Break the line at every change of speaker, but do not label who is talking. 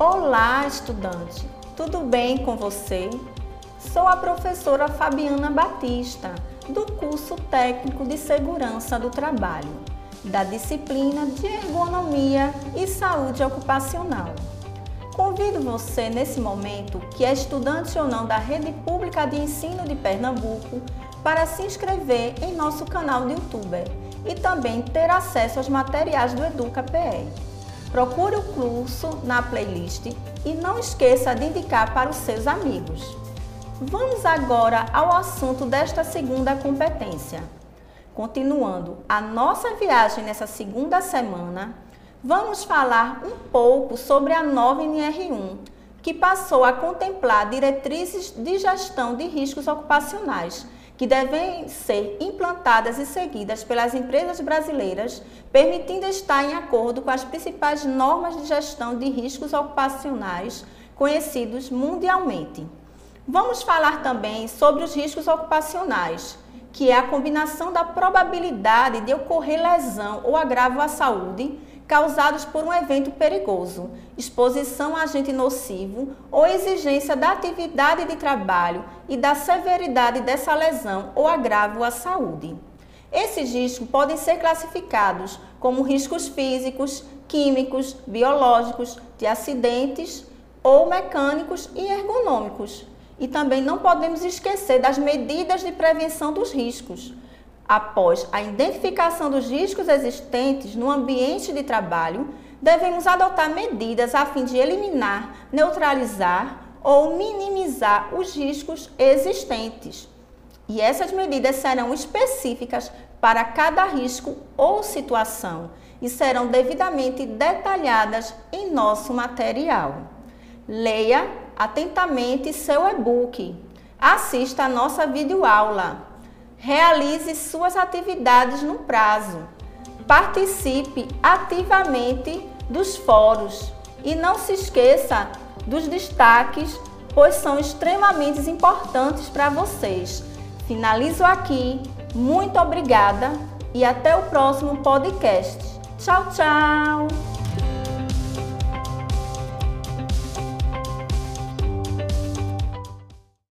Olá, estudante! Tudo bem com você? Sou a professora Fabiana Batista, do curso técnico de Segurança do Trabalho, da disciplina de Ergonomia e Saúde Ocupacional. Convido você nesse momento, que é estudante ou não da Rede Pública de Ensino de Pernambuco, para se inscrever em nosso canal do YouTube e também ter acesso aos materiais do Educa PR. Procure o curso na playlist e não esqueça de indicar para os seus amigos. Vamos agora ao assunto desta segunda competência. Continuando a nossa viagem nessa segunda semana, vamos falar um pouco sobre a nova NR1, que passou a contemplar diretrizes de gestão de riscos ocupacionais que devem ser implantadas e seguidas pelas empresas brasileiras, permitindo estar em acordo com as principais normas de gestão de riscos ocupacionais conhecidos mundialmente. Vamos falar também sobre os riscos ocupacionais, que é a combinação da probabilidade de ocorrer lesão ou agravo à saúde causados por um evento perigoso, exposição a agente nocivo ou exigência da atividade de trabalho e da severidade dessa lesão ou agravo à saúde. Esses riscos podem ser classificados como riscos físicos, químicos, biológicos, de acidentes ou mecânicos e ergonômicos. E também não podemos esquecer das medidas de prevenção dos riscos Após a identificação dos riscos existentes no ambiente de trabalho, devemos adotar medidas a fim de eliminar, neutralizar ou minimizar os riscos existentes. E essas medidas serão específicas para cada risco ou situação e serão devidamente detalhadas em nosso material. Leia atentamente seu e-book. Assista a nossa videoaula realize suas atividades no prazo. Participe ativamente dos fóruns e não se esqueça dos destaques, pois são extremamente importantes para vocês. Finalizo aqui. Muito obrigada e até o próximo podcast. Tchau, tchau!